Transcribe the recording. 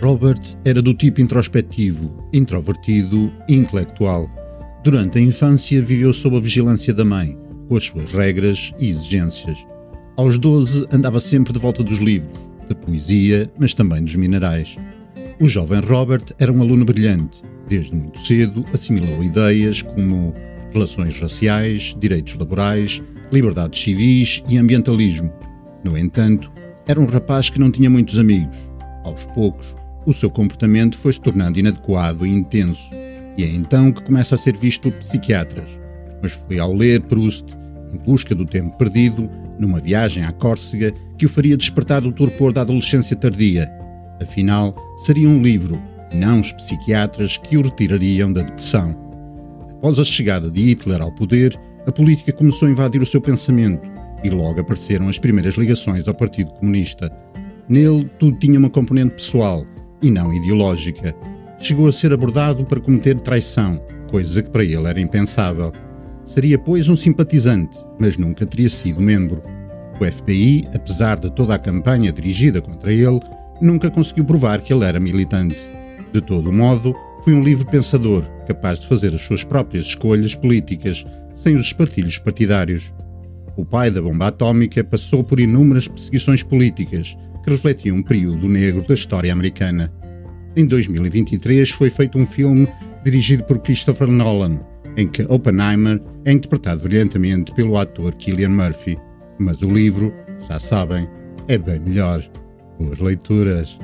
Robert era do tipo introspectivo, introvertido e intelectual. Durante a infância viveu sob a vigilância da mãe, com as suas regras e exigências. Aos 12 andava sempre de volta dos livros, da poesia, mas também dos minerais. O jovem Robert era um aluno brilhante. Desde muito cedo assimilou ideias como relações raciais, direitos laborais, liberdades civis e ambientalismo. No entanto, era um rapaz que não tinha muitos amigos. Aos poucos, o seu comportamento foi se tornando inadequado e intenso, e é então que começa a ser visto por psiquiatras. Mas foi ao ler Proust, em busca do tempo perdido, numa viagem à Córcega, que o faria despertar do torpor da adolescência tardia. Afinal, seria um livro, e não os psiquiatras que o retirariam da depressão. Após a chegada de Hitler ao poder, a política começou a invadir o seu pensamento e logo apareceram as primeiras ligações ao Partido Comunista. Nele, tudo tinha uma componente pessoal e não ideológica. Chegou a ser abordado para cometer traição, coisa que para ele era impensável. Seria, pois, um simpatizante, mas nunca teria sido membro. O FBI, apesar de toda a campanha dirigida contra ele, nunca conseguiu provar que ele era militante. De todo modo, foi um livre pensador, capaz de fazer as suas próprias escolhas políticas, sem os espartilhos partidários. O pai da bomba atómica passou por inúmeras perseguições políticas, que refletia um período negro da história americana. Em 2023 foi feito um filme dirigido por Christopher Nolan, em que Oppenheimer é interpretado brilhantemente pelo ator Cillian Murphy. Mas o livro, já sabem, é bem melhor. Boas leituras!